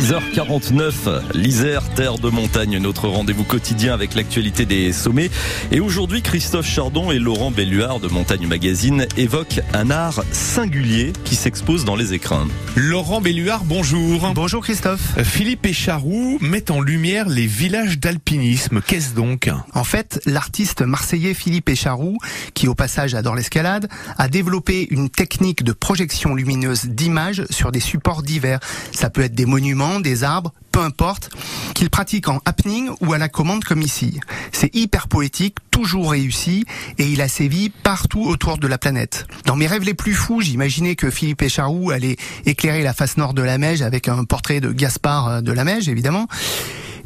6h49, l'Isère, terre de montagne, notre rendez-vous quotidien avec l'actualité des sommets. Et aujourd'hui, Christophe Chardon et Laurent Belluard de Montagne Magazine évoquent un art singulier qui s'expose dans les écrins. Laurent Belluard, bonjour. Bonjour Christophe. Philippe Écharoux met en lumière les villages d'alpinisme. Qu'est-ce donc? En fait, l'artiste marseillais Philippe Écharoux, qui au passage adore l'escalade, a développé une technique de projection lumineuse d'images sur des supports divers. Ça peut être des monuments, des arbres, peu importe, qu'il pratique en happening ou à la commande comme ici. C'est hyper poétique, toujours réussi, et il a sévi partout autour de la planète. Dans mes rêves les plus fous, j'imaginais que Philippe Écharoux allait éclairer la face nord de la Meige avec un portrait de Gaspard de la Meige, évidemment.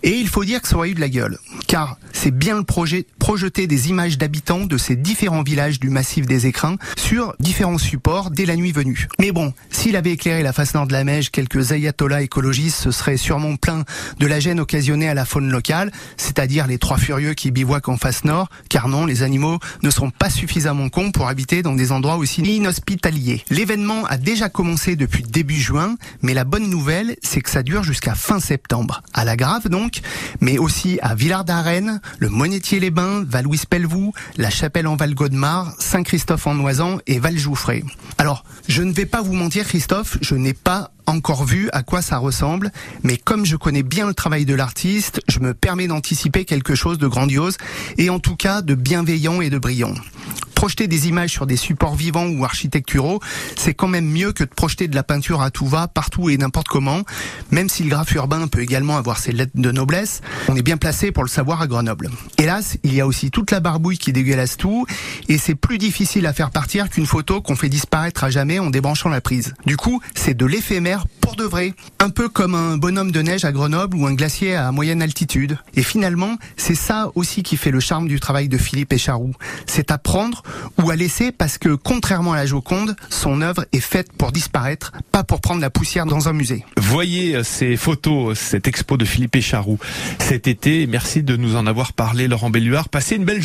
Et il faut dire que ça aurait eu de la gueule, car c'est bien le projet projeter des images d'habitants de ces différents villages du massif des écrins sur différents supports dès la nuit venue. Mais bon, s'il avait éclairé la face nord de la Meige, quelques ayatollahs écologistes se seraient sûrement plein de la gêne occasionnée à la faune locale, c'est-à-dire les trois furieux qui bivouaquent en face nord, car non, les animaux ne sont pas suffisamment cons pour habiter dans des endroits aussi inhospitaliers. L'événement a déjà commencé depuis début juin, mais la bonne nouvelle, c'est que ça dure jusqu'à fin septembre. À la Grave donc, mais aussi à Villard d'Arène, le Monétier-les-Bains, Val-Louis-Pelvoux, la Chapelle en Val-Godemar, Saint-Christophe en Noisan et Val-Jouffré. Alors, je ne vais pas vous mentir Christophe, je n'ai pas encore vu à quoi ça ressemble, mais comme je connais bien le travail de l'artiste, je me permets d'anticiper quelque chose de grandiose et en tout cas de bienveillant et de brillant projeter des images sur des supports vivants ou architecturaux, c'est quand même mieux que de projeter de la peinture à tout va, partout et n'importe comment. Même si le graphe urbain peut également avoir ses lettres de noblesse, on est bien placé pour le savoir à Grenoble. Hélas, il y a aussi toute la barbouille qui dégueulasse tout, et c'est plus difficile à faire partir qu'une photo qu'on fait disparaître à jamais en débranchant la prise. Du coup, c'est de l'éphémère pour de vrai. Un peu comme un bonhomme de neige à Grenoble ou un glacier à moyenne altitude. Et finalement, c'est ça aussi qui fait le charme du travail de Philippe Écharoux. C'est apprendre ou à laisser parce que contrairement à la Joconde, son œuvre est faite pour disparaître, pas pour prendre la poussière dans un musée. Voyez ces photos, cette expo de Philippe Écharoux cet été. Merci de nous en avoir parlé, Laurent Belluard. Passez une belle